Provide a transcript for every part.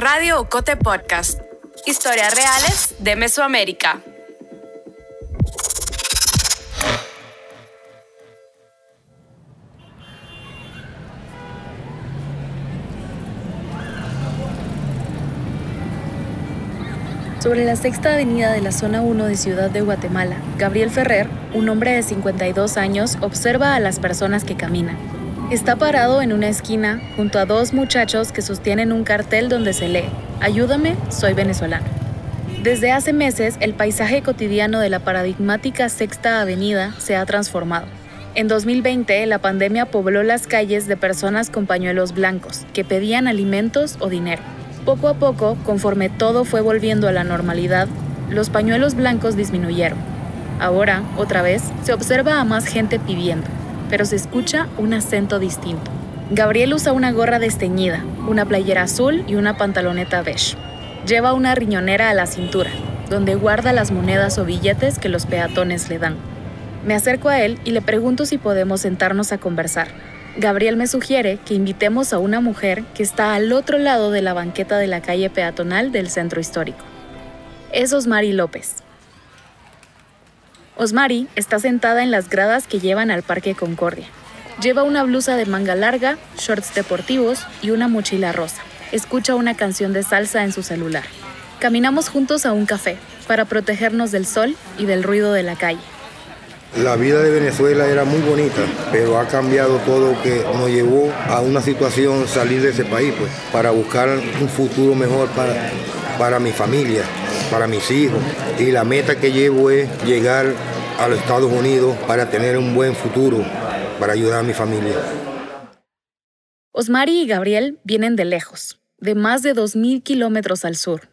Radio Ocote Podcast. Historias reales de Mesoamérica. Sobre la sexta avenida de la zona 1 de Ciudad de Guatemala, Gabriel Ferrer, un hombre de 52 años, observa a las personas que caminan. Está parado en una esquina junto a dos muchachos que sostienen un cartel donde se lee, Ayúdame, soy venezolano. Desde hace meses, el paisaje cotidiano de la paradigmática Sexta Avenida se ha transformado. En 2020, la pandemia pobló las calles de personas con pañuelos blancos que pedían alimentos o dinero. Poco a poco, conforme todo fue volviendo a la normalidad, los pañuelos blancos disminuyeron. Ahora, otra vez, se observa a más gente pidiendo, pero se escucha un acento distinto. Gabriel usa una gorra desteñida, una playera azul y una pantaloneta beige. Lleva una riñonera a la cintura, donde guarda las monedas o billetes que los peatones le dan. Me acerco a él y le pregunto si podemos sentarnos a conversar. Gabriel me sugiere que invitemos a una mujer que está al otro lado de la banqueta de la calle peatonal del centro histórico. Es Osmari López. Osmari está sentada en las gradas que llevan al Parque Concordia. Lleva una blusa de manga larga, shorts deportivos y una mochila rosa. Escucha una canción de salsa en su celular. Caminamos juntos a un café para protegernos del sol y del ruido de la calle. La vida de Venezuela era muy bonita, pero ha cambiado todo que nos llevó a una situación salir de ese país, pues, para buscar un futuro mejor para, para mi familia, para mis hijos. Y la meta que llevo es llegar a los Estados Unidos para tener un buen futuro, para ayudar a mi familia. Osmari y Gabriel vienen de lejos, de más de 2.000 kilómetros al sur.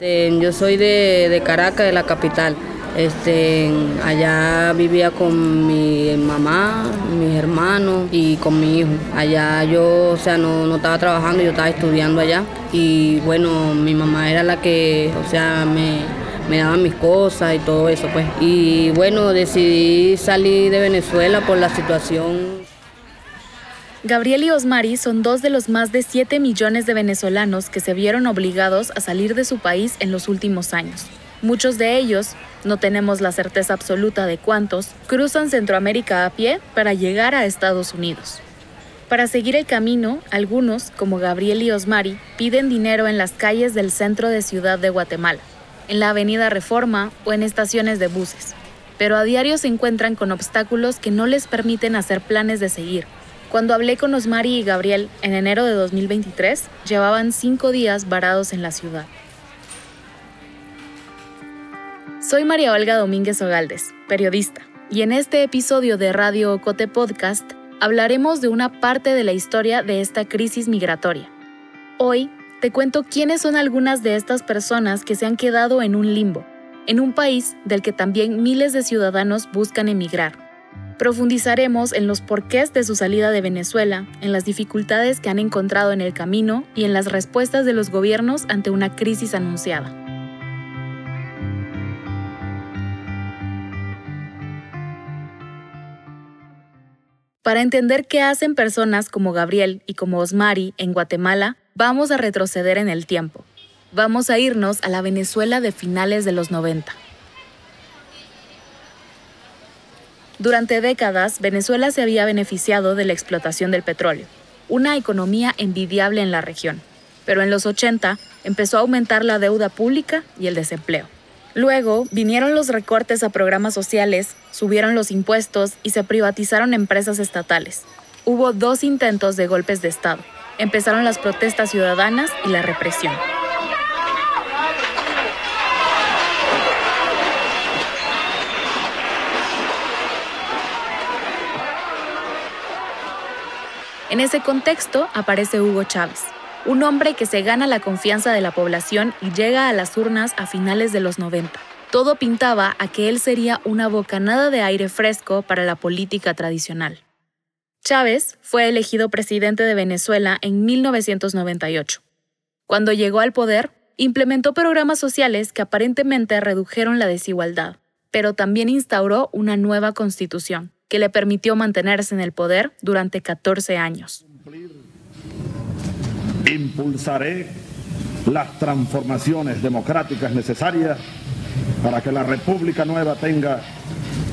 Yo soy de, de Caracas, de la capital. Este, allá vivía con mi mamá, mis hermanos y con mi hijo. Allá yo, o sea, no, no estaba trabajando, yo estaba estudiando allá. Y bueno, mi mamá era la que, o sea, me, me daba mis cosas y todo eso, pues. Y bueno, decidí salir de Venezuela por la situación. Gabriel y Osmari son dos de los más de 7 millones de venezolanos que se vieron obligados a salir de su país en los últimos años. Muchos de ellos, no tenemos la certeza absoluta de cuántos, cruzan Centroamérica a pie para llegar a Estados Unidos. Para seguir el camino, algunos, como Gabriel y Osmari, piden dinero en las calles del centro de Ciudad de Guatemala, en la Avenida Reforma o en estaciones de buses. Pero a diario se encuentran con obstáculos que no les permiten hacer planes de seguir. Cuando hablé con Osmari y Gabriel en enero de 2023, llevaban cinco días varados en la ciudad. Soy María Olga Domínguez Ogaldes, periodista, y en este episodio de Radio Ocote Podcast hablaremos de una parte de la historia de esta crisis migratoria. Hoy te cuento quiénes son algunas de estas personas que se han quedado en un limbo, en un país del que también miles de ciudadanos buscan emigrar. Profundizaremos en los porqués de su salida de Venezuela, en las dificultades que han encontrado en el camino y en las respuestas de los gobiernos ante una crisis anunciada. Para entender qué hacen personas como Gabriel y como Osmari en Guatemala, vamos a retroceder en el tiempo. Vamos a irnos a la Venezuela de finales de los 90. Durante décadas, Venezuela se había beneficiado de la explotación del petróleo, una economía envidiable en la región. Pero en los 80 empezó a aumentar la deuda pública y el desempleo. Luego vinieron los recortes a programas sociales, subieron los impuestos y se privatizaron empresas estatales. Hubo dos intentos de golpes de Estado. Empezaron las protestas ciudadanas y la represión. En ese contexto aparece Hugo Chávez, un hombre que se gana la confianza de la población y llega a las urnas a finales de los 90. Todo pintaba a que él sería una bocanada de aire fresco para la política tradicional. Chávez fue elegido presidente de Venezuela en 1998. Cuando llegó al poder, implementó programas sociales que aparentemente redujeron la desigualdad, pero también instauró una nueva constitución que le permitió mantenerse en el poder durante 14 años impulsaré las transformaciones democráticas necesarias para que la República Nueva tenga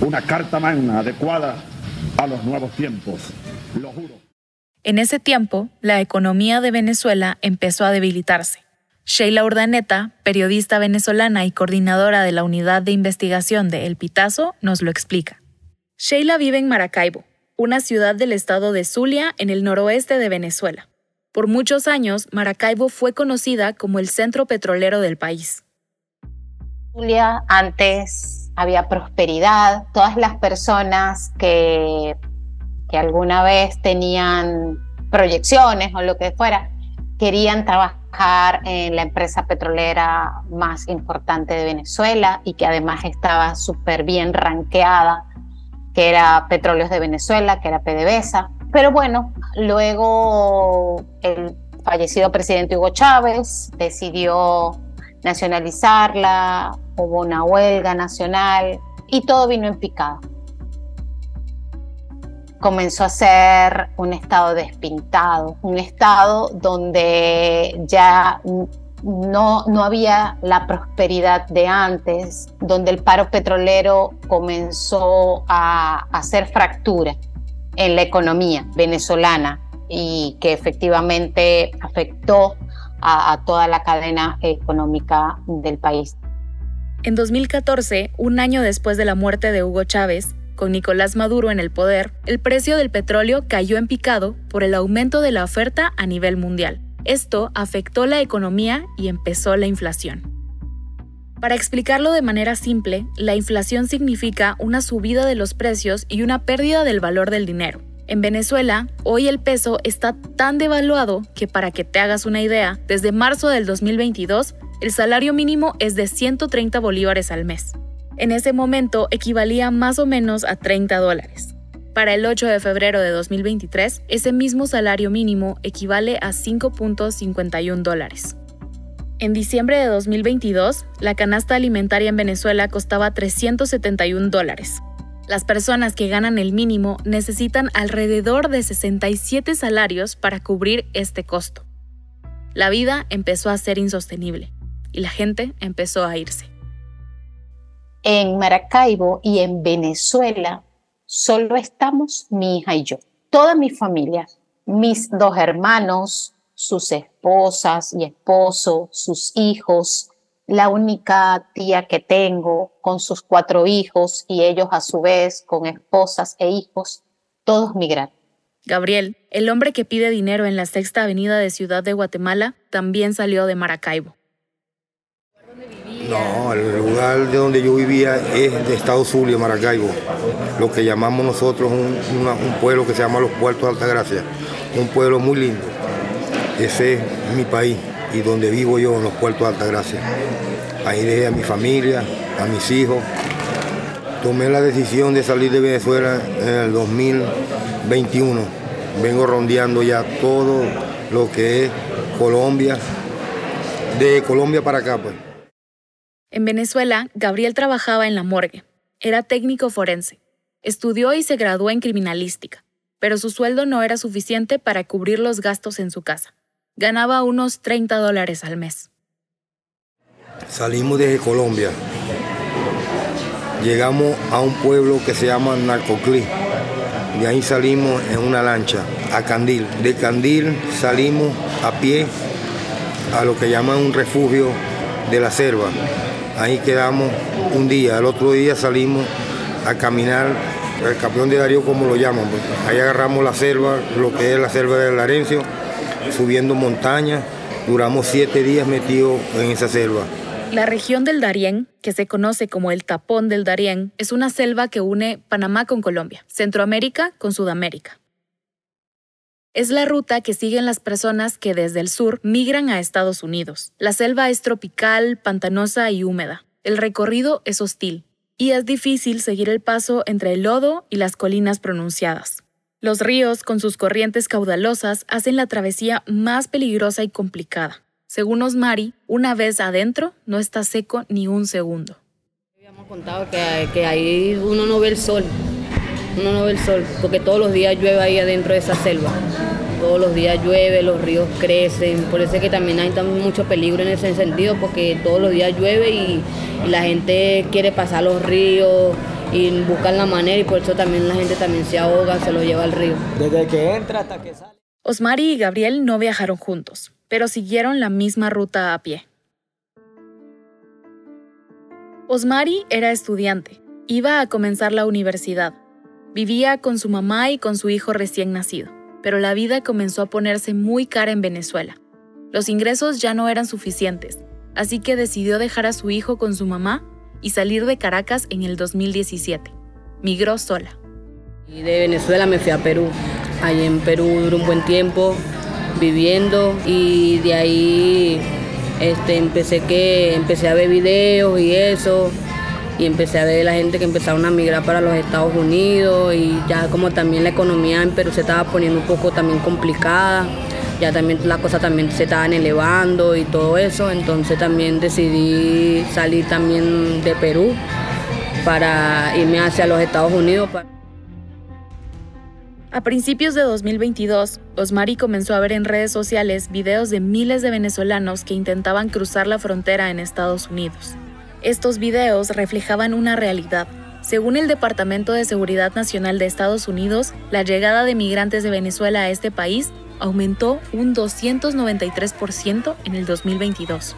una carta magna adecuada a los nuevos tiempos. Lo juro. En ese tiempo, la economía de Venezuela empezó a debilitarse. Sheila Urdaneta, periodista venezolana y coordinadora de la unidad de investigación de El Pitazo, nos lo explica. Sheila vive en Maracaibo, una ciudad del estado de Zulia en el noroeste de Venezuela. Por muchos años, Maracaibo fue conocida como el centro petrolero del país. Zulia antes había prosperidad, todas las personas que, que alguna vez tenían proyecciones o lo que fuera, querían trabajar en la empresa petrolera más importante de Venezuela y que además estaba súper bien ranqueada, que era Petróleos de Venezuela, que era PDVSA. Pero bueno, luego el fallecido presidente Hugo Chávez decidió nacionalizarla, hubo una huelga nacional y todo vino en picado. Comenzó a ser un estado despintado, un estado donde ya no, no había la prosperidad de antes, donde el paro petrolero comenzó a hacer fractura en la economía venezolana y que efectivamente afectó a, toda la cadena económica del país. En 2014, un año después de la muerte de Hugo Chávez, con Nicolás Maduro en el poder, el precio del petróleo cayó en picado por el aumento de la oferta a nivel mundial. Esto afectó la economía y empezó la inflación. Para explicarlo de manera simple, la inflación significa una subida de los precios y una pérdida del valor del dinero. En Venezuela, hoy el peso está tan devaluado que para que te hagas una idea, desde marzo del 2022, el salario mínimo es de 130 bolívares al mes. En ese momento equivalía más o menos a 30 dólares. Para el 8 de febrero de 2023, ese mismo salario mínimo equivale a 5.51 dólares. En diciembre de 2022, la canasta alimentaria en Venezuela costaba 371 dólares. Las personas que ganan el mínimo necesitan alrededor de 67 salarios para cubrir este costo. La vida empezó a ser insostenible y la gente empezó a irse. En Maracaibo y en Venezuela solo estamos mi hija y yo, toda mi familia, mis dos hermanos, sus esposas y esposo, sus hijos, la única tía que tengo con sus cuatro hijos y ellos a su vez con esposas e hijos, todos migraron. Gabriel, el hombre que pide dinero en la sexta avenida de Ciudad de Guatemala, también salió de Maracaibo. No, el lugar de donde yo vivía es de Estado Zulia, Maracaibo, lo que llamamos nosotros un, una- un pueblo que se llama Los Puertos de Altagracia, un pueblo muy lindo. Ese es mi país y donde vivo yo, en los Puertos de Altagracia. Ahí dejé a mi familia, a mis hijos. Tomé la decisión de salir de Venezuela en el 2021. Vengo rondeando ya todo lo que es Colombia, de Colombia para acá pues. En Venezuela, Gabriel trabajaba en la morgue. Era técnico forense. Estudió y se graduó en criminalística, pero su sueldo no era suficiente para cubrir los gastos en su casa. Ganaba unos 30 dólares al mes. Salimos desde Colombia. Llegamos a un pueblo que se llama Narcoclí. De ahí salimos en una lancha a Candil. De Candil salimos a pie a lo que llaman un refugio de la selva. Ahí quedamos un día. El otro día salimos a caminar el campeón de Darío, como lo llaman. Ahí agarramos la selva, lo que es la selva del Larencio, subiendo montañas. Duramos siete días metidos en esa selva. La región del Darién, que se conoce como el Tapón del Darién, es una selva que une Panamá con Colombia, Centroamérica con Sudamérica. Es la ruta que siguen las personas que desde el sur migran a Estados Unidos. La selva es tropical, pantanosa y húmeda. El recorrido es hostil y es difícil seguir el paso entre el lodo y las colinas pronunciadas. Los ríos, con sus corrientes caudalosas, hacen la travesía más peligrosa y complicada. Según Osmari, una vez adentro, no está seco ni un segundo. Habíamos contado que, ahí uno no ve el sol, uno no ve el sol, porque todos los días llueve ahí adentro de esa selva. todos los días llueve, los ríos crecen, por eso es que también hay mucho peligro en ese sentido, porque todos los días llueve y, la gente quiere pasar los ríos y buscan la manera y por eso también la gente también se ahoga, se lo lleva al río. Desde que entra hasta que sale. Osmari y Gabriel no viajaron juntos, pero siguieron la misma ruta a pie. Osmari era estudiante, iba a comenzar la universidad. Vivía con su mamá y con su hijo recién nacido pero la vida comenzó a ponerse muy cara en Venezuela. Los ingresos ya no eran suficientes, así que decidió dejar a su hijo con su mamá y salir de Caracas en el 2017. Migró sola. Y de Venezuela me fui a Perú. Allí en Perú duró un buen tiempo viviendo y de ahí este, empecé, que, empecé a ver videos y eso y empecé a ver la gente que empezaron a migrar para los Estados Unidos y ya como también la economía en Perú se estaba poniendo un poco también complicada, ya también las cosas también se estaban elevando y todo eso, entonces también decidí salir también de Perú para irme hacia los Estados Unidos. A principios de 2022, Osmari comenzó a ver en redes sociales videos de miles de venezolanos que intentaban cruzar la frontera en Estados Unidos. Estos videos reflejaban una realidad. Según el Departamento de Seguridad Nacional de Estados Unidos, la llegada de migrantes de Venezuela a este país aumentó un 293% en el 2022.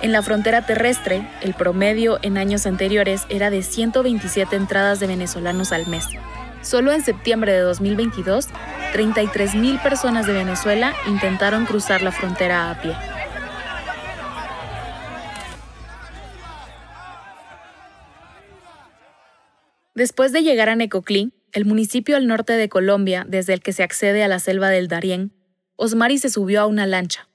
En la frontera terrestre, el promedio en años anteriores era de 127 entradas de venezolanos al mes. Solo en septiembre de 2022, 33.000 personas de Venezuela intentaron cruzar la frontera a pie. Después de llegar a Necoclí, el municipio al norte de Colombia desde el que se accede a la selva del Darién, Osmari se subió a una lancha.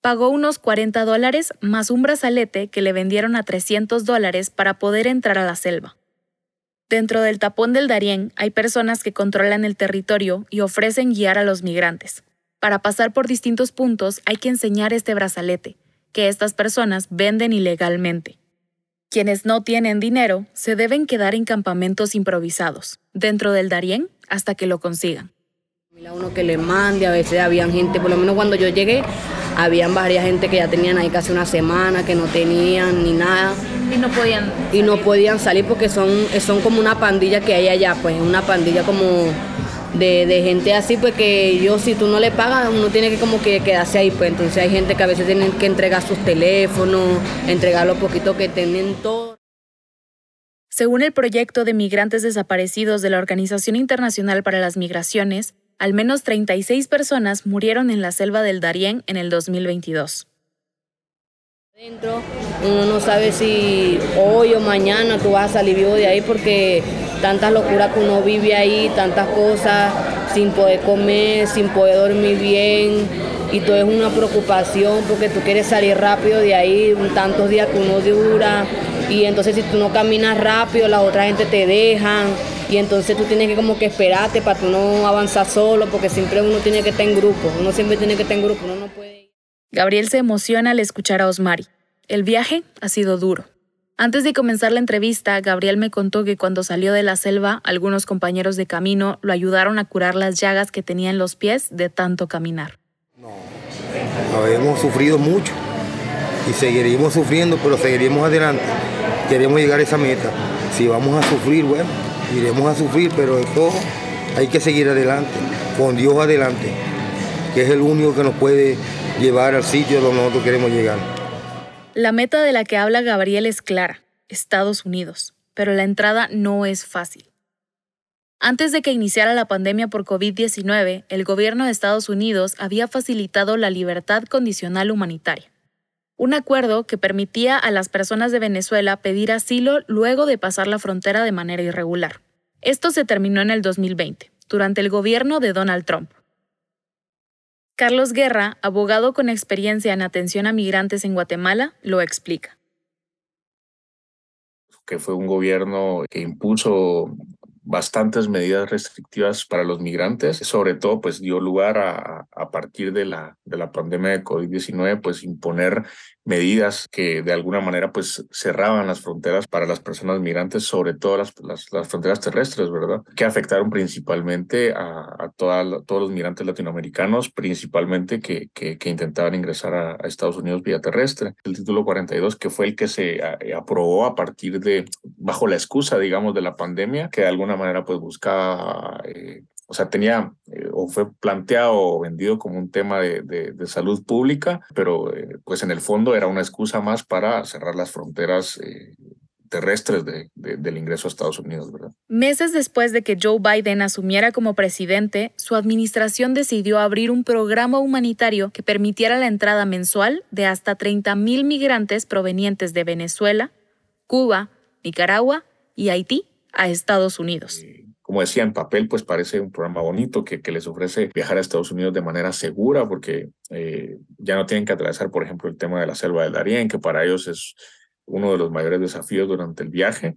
Pagó unos 40 dólares más un brazalete que le vendieron a 300 dólares para poder entrar a la selva. Dentro del tapón del Darién hay personas que controlan el territorio y ofrecen guiar a los migrantes. Para pasar por distintos puntos hay que enseñar este brazalete, que estas personas venden ilegalmente. Quienes no tienen dinero se deben quedar en campamentos improvisados, dentro del Darién, hasta que lo consigan. Uno que le mande, a veces habían gente, por lo menos cuando yo llegué, habían varias gente que ya tenían ahí casi una semana, que no tenían ni nada. Y no podían Y no podían salir porque son, son como una pandilla que hay allá, pues una pandilla como de, gente así, pues que yo si tú no le pagas, uno tiene que como que quedarse ahí, pues entonces hay gente que a veces tienen que entregar sus teléfonos, entregar lo poquito que tienen todo. Según el proyecto de migrantes desaparecidos de la Organización Internacional para las Migraciones, al menos 36 personas murieron en la selva del Darién en el 2022. Dentro, uno no sabe si hoy o mañana tú vas a salir vivo de ahí porque tantas locuras que uno vive ahí, tantas cosas, sin poder comer, sin poder dormir bien, y todo es una preocupación porque tú quieres salir rápido de ahí, tantos días que uno dura, y entonces si tú no caminas rápido, la otra gente te dejan, y entonces tú tienes que como que esperarte para tú no avanzar solo, porque siempre uno tiene que estar en grupo, uno siempre tiene que estar en grupo, uno no puede... Gabriel se emociona al escuchar a Osmari. El viaje ha sido duro. Antes de comenzar la entrevista, Gabriel me contó que cuando salió de la selva, algunos compañeros de camino lo ayudaron a curar las llagas que tenía en los pies de tanto caminar. No, habíamos sufrido mucho y seguiremos sufriendo, pero seguiremos adelante. Queremos llegar a esa meta. Si vamos a sufrir, bueno, iremos a sufrir, pero de todo hay que seguir adelante, con Dios adelante, que es el único que nos puede llevar al sitio donde nosotros queremos llegar. La meta de la que habla Gabriel es clara, Estados Unidos, pero la entrada no es fácil. Antes de que iniciara la pandemia por COVID-19, el gobierno de Estados Unidos había facilitado la libertad condicional humanitaria, un acuerdo que permitía a las personas de Venezuela pedir asilo luego de pasar la frontera de manera irregular. Esto se terminó en el 2020, durante el gobierno de Donald Trump. Carlos Guerra, abogado con experiencia en atención a migrantes en Guatemala, lo explica. Que fue un gobierno que impuso bastantes medidas restrictivas para los migrantes. Sobre todo, pues dio lugar a, a partir de la, de la pandemia de COVID-19, pues imponer medidas que de alguna manera pues cerraban las fronteras para las personas migrantes, sobre todo las, las, las fronteras terrestres, ¿verdad? Que afectaron principalmente a, a todos los migrantes latinoamericanos, principalmente que, que, que intentaban ingresar a, a, Estados Unidos vía terrestre. El título 42, que fue el que se aprobó a partir de, bajo la excusa, digamos, de la pandemia, que de alguna manera pues buscaba eh, o sea, tenía eh, o fue planteado o vendido como un tema de, salud pública, pero eh, pues en el fondo era una excusa más para cerrar las fronteras terrestres de, del ingreso a Estados Unidos. ¿verdad? Meses después de que Joe Biden asumiera como presidente, su administración decidió abrir un programa humanitario que permitiera la entrada mensual de hasta 30.000 migrantes provenientes de Venezuela, Cuba, Nicaragua y Haití a Estados Unidos como decía, en papel, pues parece un programa bonito que, que les ofrece viajar a Estados Unidos de manera segura, porque eh, ya no tienen que atravesar, por ejemplo, el tema de la selva del Darién, que para ellos es uno de los mayores desafíos durante el viaje,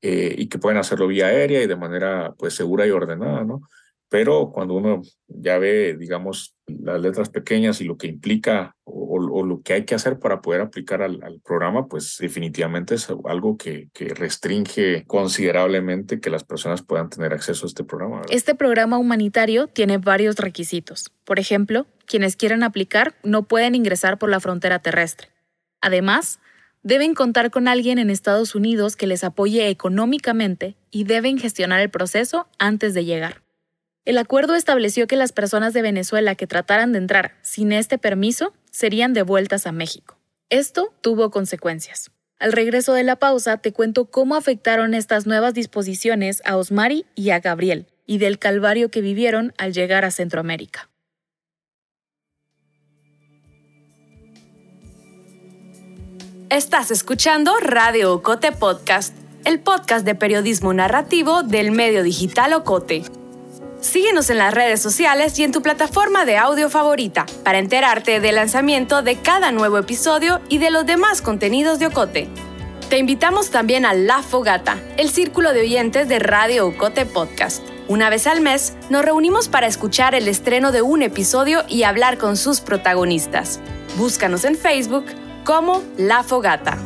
eh, y que pueden hacerlo vía aérea y de manera pues segura y ordenada, ¿no? pero cuando uno ya ve, digamos, las letras pequeñas y lo que implica o, o lo que hay que hacer para poder aplicar al, al, programa, pues definitivamente es algo que, que, restringe considerablemente que las personas puedan tener acceso a este programa. ¿verdad? Este programa humanitario tiene varios requisitos. Por ejemplo, quienes quieran aplicar no pueden ingresar por la frontera terrestre. Además, deben contar con alguien en Estados Unidos que les apoye económicamente y deben gestionar el proceso antes de llegar. El acuerdo estableció que las personas de Venezuela que trataran de entrar sin este permiso serían devueltas a México. Esto tuvo consecuencias. Al regreso de la pausa te cuento cómo afectaron estas nuevas disposiciones a Osmari y a Gabriel, y del calvario que vivieron al llegar a Centroamérica. Estás escuchando Radio Ocote Podcast, el podcast de periodismo narrativo del medio digital Ocote. Síguenos en las redes sociales y en tu plataforma de audio favorita para enterarte del lanzamiento de cada nuevo episodio y de los demás contenidos de Ocote. Te invitamos también a La Fogata, el círculo de oyentes de Radio Ocote Podcast. Una vez al mes nos reunimos para escuchar el estreno de un episodio y hablar con sus protagonistas. Búscanos en Facebook como La Fogata.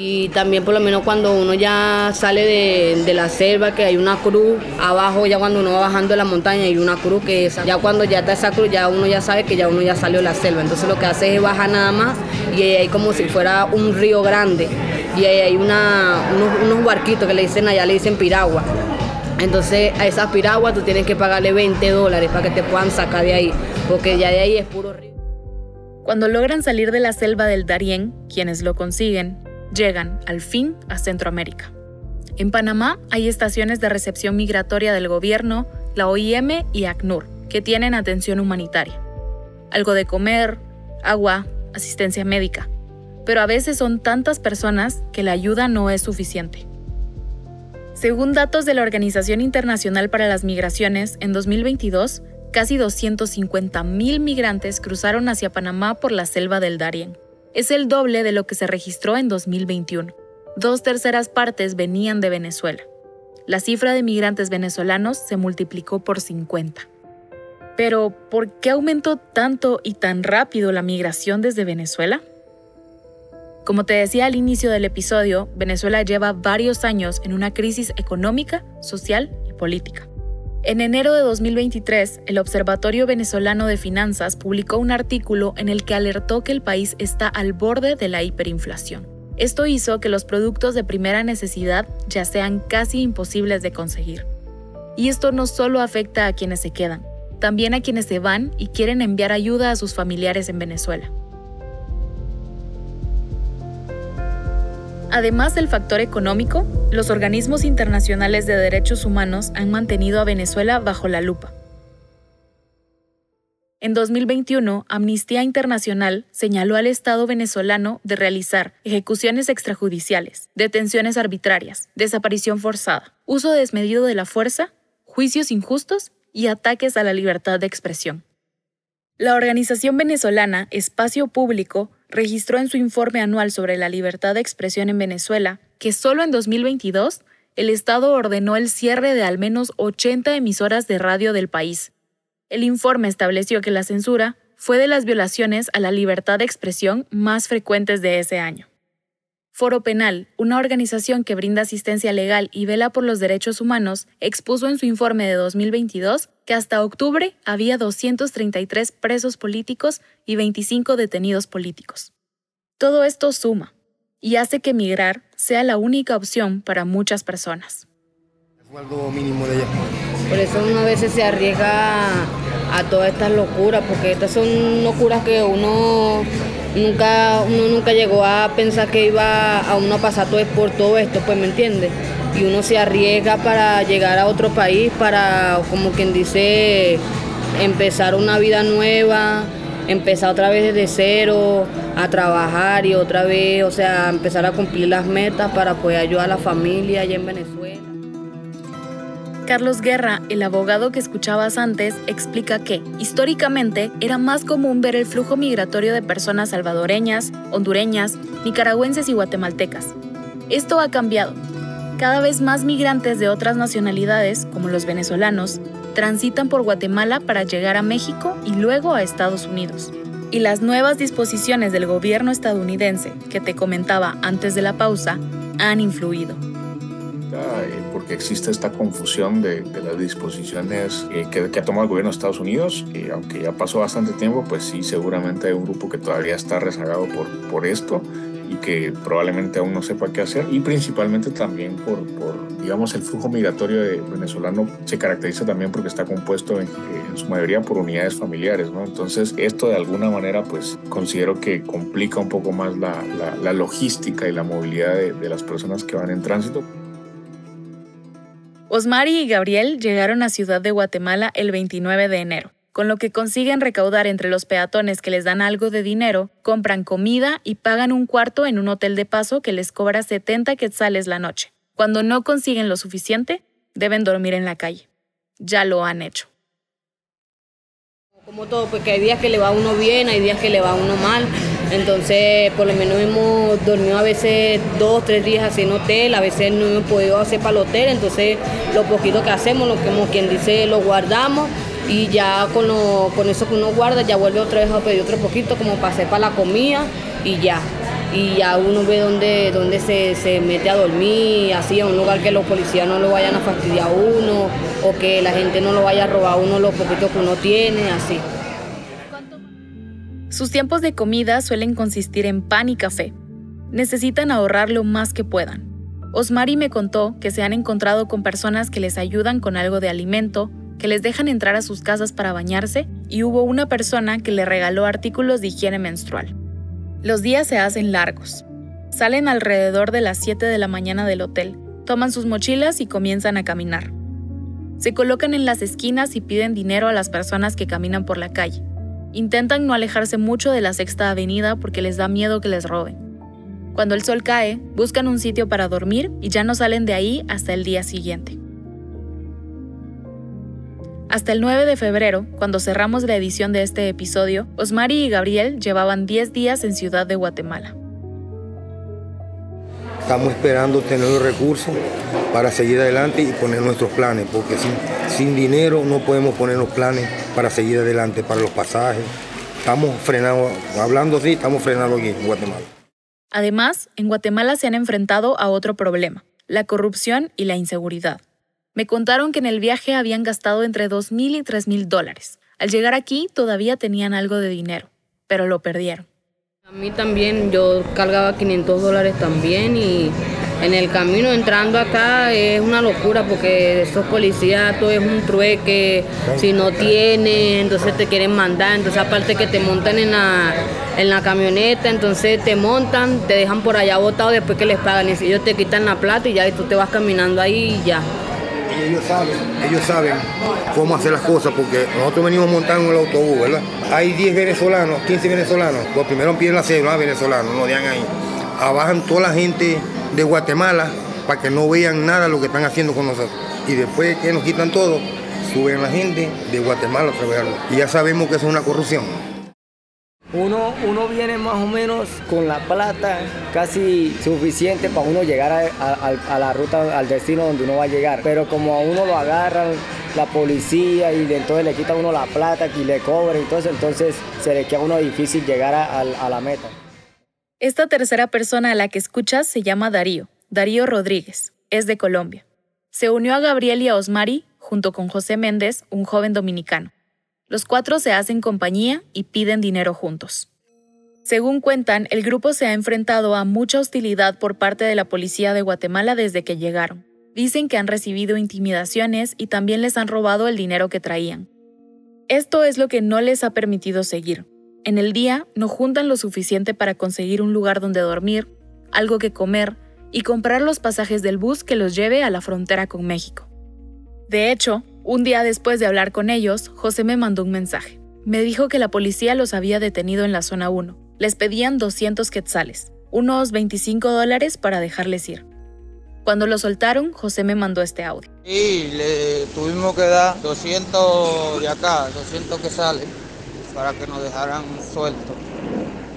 Y también por lo menos cuando uno ya sale de, la selva, que hay una cruz abajo, ya cuando uno va bajando de la montaña hay una cruz que esa, ya cuando ya está esa cruz, ya uno ya sabe que ya uno ya salió de la selva. Entonces lo que hace es bajar nada más y hay como si fuera un río grande. Y ahí hay unos, unos barquitos que le dicen allá, le dicen piragua. Entonces a esas piraguas tú tienes que pagarle 20 dólares para que te puedan sacar de ahí, porque ya de ahí es puro río. Cuando logran salir de la selva del Darién, quienes lo consiguen, llegan, al fin, a Centroamérica. En Panamá hay estaciones de recepción migratoria del gobierno, la OIM y ACNUR, que tienen atención humanitaria. Algo de comer, agua, asistencia médica. Pero a veces son tantas personas que la ayuda no es suficiente. Según datos de la Organización Internacional para las Migraciones, en 2022, casi 250.000 migrantes cruzaron hacia Panamá por la selva del Darién. Es el doble de lo que se registró en 2021. Dos terceras partes venían de Venezuela. La cifra de migrantes venezolanos se multiplicó por 50. Pero, ¿por qué aumentó tanto y tan rápido la migración desde Venezuela? Como te decía al inicio del episodio, Venezuela lleva varios años en una crisis económica, social y política. En enero de 2023, el Observatorio Venezolano de Finanzas publicó un artículo en el que alertó que el país está al borde de la hiperinflación. Esto hizo que los productos de primera necesidad ya sean casi imposibles de conseguir. Y esto no solo afecta a quienes se quedan, también a quienes se van y quieren enviar ayuda a sus familiares en Venezuela. Además del factor económico, los organismos internacionales de derechos humanos han mantenido a Venezuela bajo la lupa. En 2021, Amnistía Internacional señaló al Estado venezolano de realizar ejecuciones extrajudiciales, detenciones arbitrarias, desaparición forzada, uso desmedido de la fuerza, juicios injustos y ataques a la libertad de expresión. La organización venezolana Espacio Público registró en su informe anual sobre la libertad de expresión en Venezuela que solo en 2022 el Estado ordenó el cierre de al menos 80 emisoras de radio del país. El informe estableció que la censura fue de las violaciones a la libertad de expresión más frecuentes de ese año. Foro Penal, una organización que brinda asistencia legal y vela por los derechos humanos, expuso en su informe de 2022 que hasta octubre había 233 presos políticos y 25 detenidos políticos. Todo esto suma y hace que emigrar sea la única opción para muchas personas. Por eso uno a veces se arriesga a todas estas locuras, porque estas son locuras que uno nunca, uno nunca llegó a pensar que iba a uno a pasar todo por todo esto, pues me entiende. Y uno se arriesga para llegar a otro país, para, como quien dice, empezar una vida nueva, empezar otra vez desde cero, a trabajar y otra vez, o sea, empezar a cumplir las metas para poder ayudar a la familia allá en Venezuela. Carlos Guerra, el abogado que escuchabas antes, explica que, históricamente, era más común ver el flujo migratorio de personas salvadoreñas, hondureñas, nicaragüenses y guatemaltecas. Esto ha cambiado. Cada vez más migrantes de otras nacionalidades, como los venezolanos, transitan por Guatemala para llegar a México y luego a Estados Unidos. Y las nuevas disposiciones del gobierno estadounidense, que te comentaba antes de la pausa, han influido. Existe esta confusión de, las disposiciones eh, que, ha tomado el gobierno de Estados Unidos, aunque ya pasó bastante tiempo, pues sí, seguramente hay un grupo que todavía está rezagado por, por esto y que probablemente aún no sepa qué hacer y principalmente también por, por digamos, el flujo migratorio de venezolano se caracteriza también porque está compuesto en, su mayoría por unidades familiares, ¿no? Entonces esto de alguna manera pues considero que complica un poco más la, la, logística y la movilidad de, de las personas que van en tránsito. Osmari y Gabriel llegaron a Ciudad de Guatemala el 29 de enero, con lo que consiguen recaudar entre los peatones que les dan algo de dinero, compran comida y pagan un cuarto en un hotel de paso que les cobra 70 quetzales la noche. Cuando no consiguen lo suficiente, deben dormir en la calle. Ya lo han hecho. Como todo, porque hay días que le va uno bien, hay días que le va uno mal. Entonces, por lo menos hemos dormido a veces dos, tres días así en hotel, a veces no hemos podido hacer para el hotel, entonces lo poquito que hacemos, lo que como quien dice, lo guardamos y ya con, lo, con eso que uno guarda ya vuelve otra vez a pedir otro poquito como para hacer para la comida y ya. Y ya uno ve dónde, dónde se, se mete a dormir, así, a un lugar que los policías no lo vayan a fastidiar a uno o que la gente no lo vaya a robar a uno los poquitos que uno tiene, así. Sus tiempos de comida suelen consistir en pan y café. Necesitan ahorrar lo más que puedan. Osmari me contó que se han encontrado con personas que les ayudan con algo de alimento, que les dejan entrar a sus casas para bañarse y hubo una persona que le regaló artículos de higiene menstrual. Los días se hacen largos. Salen alrededor de las 7 de la mañana del hotel, toman sus mochilas y comienzan a caminar. Se colocan en las esquinas y piden dinero a las personas que caminan por la calle. Intentan no alejarse mucho de la sexta avenida porque les da miedo que les roben. Cuando el sol cae, buscan un sitio para dormir y ya no salen de ahí hasta el día siguiente. Hasta el 9 de febrero, cuando cerramos la edición de este episodio, Osmari y Gabriel llevaban 10 días en Ciudad de Guatemala. Estamos esperando tener los recursos para seguir adelante y poner nuestros planes, porque sin, sin dinero no podemos poner los planes para seguir adelante, para los pasajes. Estamos frenados, hablando así, estamos frenados aquí en Guatemala. Además, en Guatemala se han enfrentado a otro problema, la corrupción y la inseguridad. Me contaron que en el viaje habían gastado entre 2.000 y 3.000 dólares. Al llegar aquí todavía tenían algo de dinero, pero lo perdieron. A mí también, yo cargaba 500 dólares también y en el camino entrando acá es una locura porque esos policías todo es un trueque, si no tienes, entonces te quieren mandar, entonces aparte que te montan en la, en la camioneta, entonces te montan, te dejan por allá botado después que les pagan y ellos te quitan la plata y ya y tú te vas caminando ahí y ya ellos saben, ellos saben cómo hacer las cosas, porque nosotros venimos montando en el autobús, ¿verdad? Hay 10 venezolanos, 15 venezolanos, pues primero piden la cédula, venezolanos, no digan ahí. Abajan toda la gente de Guatemala para que no vean nada lo que están haciendo con nosotros. Y después que nos quitan todo, suben la gente de Guatemala a trabajarlo. Y ya sabemos que es una corrupción. Uno, uno viene más o menos con la plata casi suficiente para uno llegar a, la ruta, al destino donde uno va a llegar. Pero como a uno lo agarran la policía y entonces le quita a uno la plata y le cobran, entonces, entonces se le queda a uno difícil llegar a la meta. Esta tercera persona a la que escuchas se llama Darío, Darío Rodríguez, es de Colombia. Se unió a Gabriel y a Osmari junto con José Méndez, un joven dominicano. Los cuatro se hacen compañía y piden dinero juntos. Según cuentan, el grupo se ha enfrentado a mucha hostilidad por parte de la policía de Guatemala desde que llegaron. Dicen que han recibido intimidaciones y también les han robado el dinero que traían. Esto es lo que no les ha permitido seguir. En el día no juntan lo suficiente para conseguir un lugar donde dormir, algo que comer y comprar los pasajes del bus que los lleve a la frontera con México. De hecho, un día después de hablar con ellos, José me mandó un mensaje. Me dijo que la policía los había detenido en la zona 1. Les pedían 200 quetzales, unos 25 dólares para dejarles ir. Cuando lo soltaron, José me mandó este audio. Y le tuvimos que dar 200 de acá, 200 que salen, para que nos dejaran sueltos.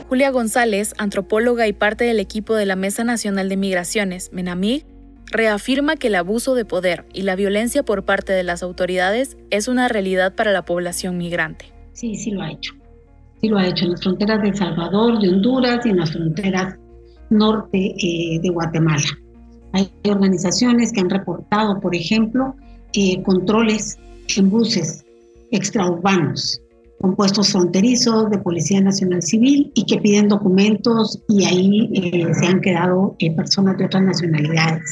Julia González, antropóloga y parte del equipo de la Mesa Nacional de Migraciones, MENAMIG, reafirma que el abuso de poder y la violencia por parte de las autoridades es una realidad para la población migrante. Sí, sí lo ha hecho. Sí lo ha hecho en las fronteras de El Salvador, de Honduras y en las fronteras norte eh, de Guatemala. Hay organizaciones que han reportado, por ejemplo, eh, controles en buses extraurbanos con puestos fronterizos de Policía Nacional Civil y que piden documentos y ahí eh, se han quedado personas de otras nacionalidades.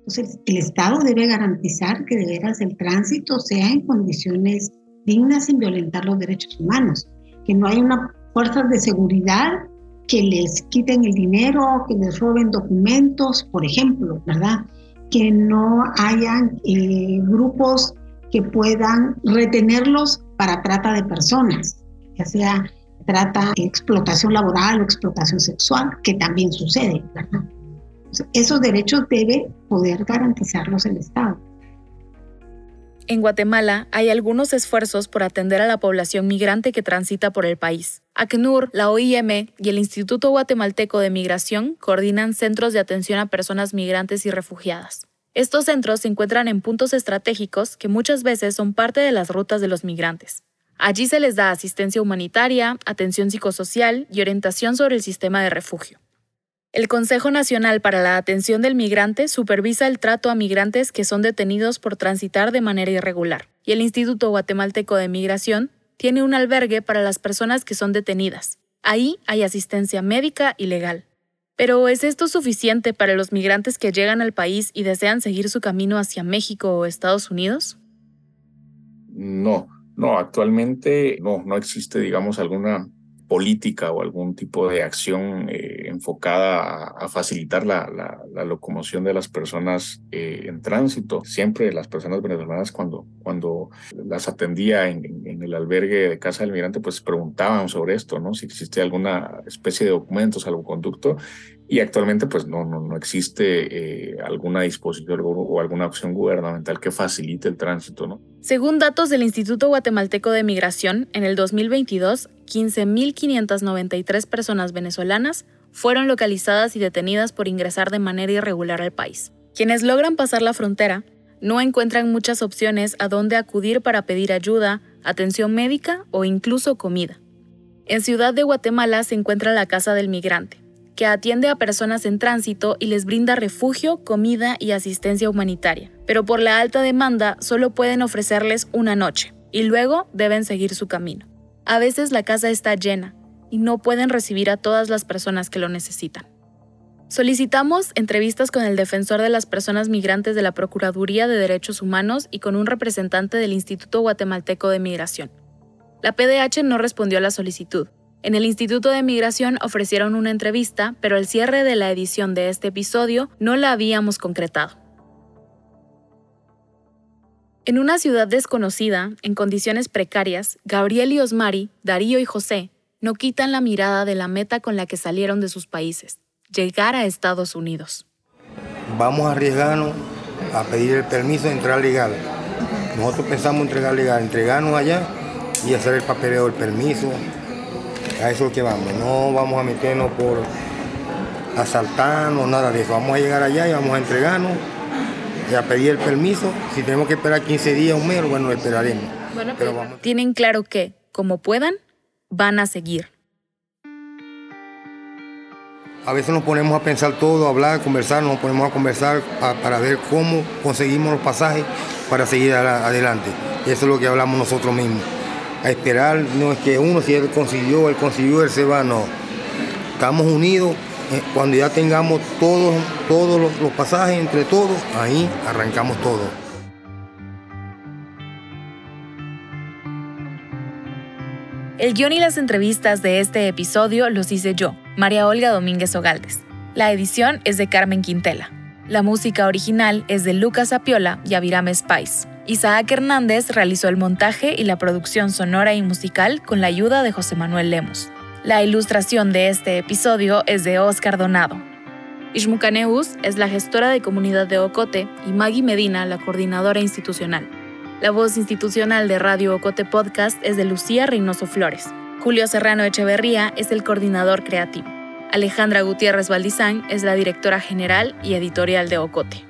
Entonces, el Estado debe garantizar que de veras el tránsito sea en condiciones dignas sin violentar los derechos humanos, que no haya una fuerzas de seguridad que les quiten el dinero, que les roben documentos, por ejemplo, ¿verdad? Que no hayan eh, grupos que puedan retenerlos para trata de personas, ya sea trata, explotación laboral o explotación sexual, que también sucede. Esos derechos debe poder garantizarlos el Estado. En Guatemala hay algunos esfuerzos por atender a la población migrante que transita por el país. ACNUR, la OIM y el Instituto Guatemalteco de Migración coordinan centros de atención a personas migrantes y refugiadas. Estos centros se encuentran en puntos estratégicos que muchas veces son parte de las rutas de los migrantes. Allí se les da asistencia humanitaria, atención psicosocial y orientación sobre el sistema de refugio. El Consejo Nacional para la Atención del Migrante supervisa el trato a migrantes que son detenidos por transitar de manera irregular, y el Instituto Guatemalteco de Migración tiene un albergue para las personas que son detenidas. Ahí hay asistencia médica y legal. Pero ¿es esto suficiente para los migrantes que llegan al país y desean seguir su camino hacia México o Estados Unidos? No, no, actualmente no, no existe, digamos, alguna política o algún tipo de acción eh, enfocada a, facilitar la, la, locomoción de las personas eh, en tránsito. Siempre las personas venezolanas cuando, cuando las atendía en, en, el albergue de Casa del Migrante, pues preguntaban sobre esto, ¿no? Si existe alguna especie de documento, salvoconducto y actualmente pues no, no, no existe eh, alguna disposición o alguna opción gubernamental que facilite el tránsito. ¿no? Según datos del Instituto Guatemalteco de Migración, en el 2022, 15.593 personas venezolanas fueron localizadas y detenidas por ingresar de manera irregular al país. Quienes logran pasar la frontera no encuentran muchas opciones a dónde acudir para pedir ayuda, atención médica o incluso comida. En Ciudad de Guatemala se encuentra la Casa del Migrante, que atiende a personas en tránsito y les brinda refugio, comida y asistencia humanitaria. Pero por la alta demanda solo pueden ofrecerles una noche y luego deben seguir su camino. A veces la casa está llena y no pueden recibir a todas las personas que lo necesitan. Solicitamos entrevistas con el defensor de las personas migrantes de la Procuraduría de Derechos Humanos y con un representante del Instituto Guatemalteco de Migración. La PDH no respondió a la solicitud, en el Instituto de Migración ofrecieron una entrevista, pero el cierre de la edición de este episodio no la habíamos concretado. En una ciudad desconocida, en condiciones precarias, Gabriel y Osmari, Darío y José, no quitan la mirada de la meta con la que salieron de sus países, llegar a Estados Unidos. Vamos a arriesgarnos a pedir el permiso de entrar legal. Nosotros pensamos entregarle, entregarnos allá y hacer el papeleo del permiso. A eso es lo que vamos. No vamos a meternos por asaltarnos, nada de eso. Vamos a llegar allá y vamos a entregarnos y a pedir el permiso. Si tenemos que esperar 15 días, un mes, bueno, esperaremos. Pero Tienen claro que, como puedan, van a seguir. A veces nos ponemos a pensar todo, a hablar, a conversar, nos ponemos a conversar para ver cómo conseguimos los pasajes para seguir adelante. Eso es lo que hablamos nosotros mismos. A esperar, no es que uno, si él consiguió, él consiguió, él se va, no. Estamos unidos, eh, cuando ya tengamos todos, todos los pasajes entre todos, ahí arrancamos todo. El guion y las entrevistas de este episodio los hice yo, María Olga Domínguez Ogaldes. La edición es de Carmen Quintela. La música original es de Lucas Apiola y Avirame Spice. Isaac Hernández realizó el montaje y la producción sonora y musical con la ayuda de José Manuel Lemos. La ilustración de este episodio es de Oscar Donado. Ishmucaneus es la gestora de comunidad de Ocote y Maggie Medina la coordinadora institucional. La voz institucional de Radio Ocote Podcast es de Lucía Reynoso Flores. Julio Serrano Echeverría es el coordinador creativo. Alejandra Gutiérrez Valdizán es la directora general y editorial de Ocote.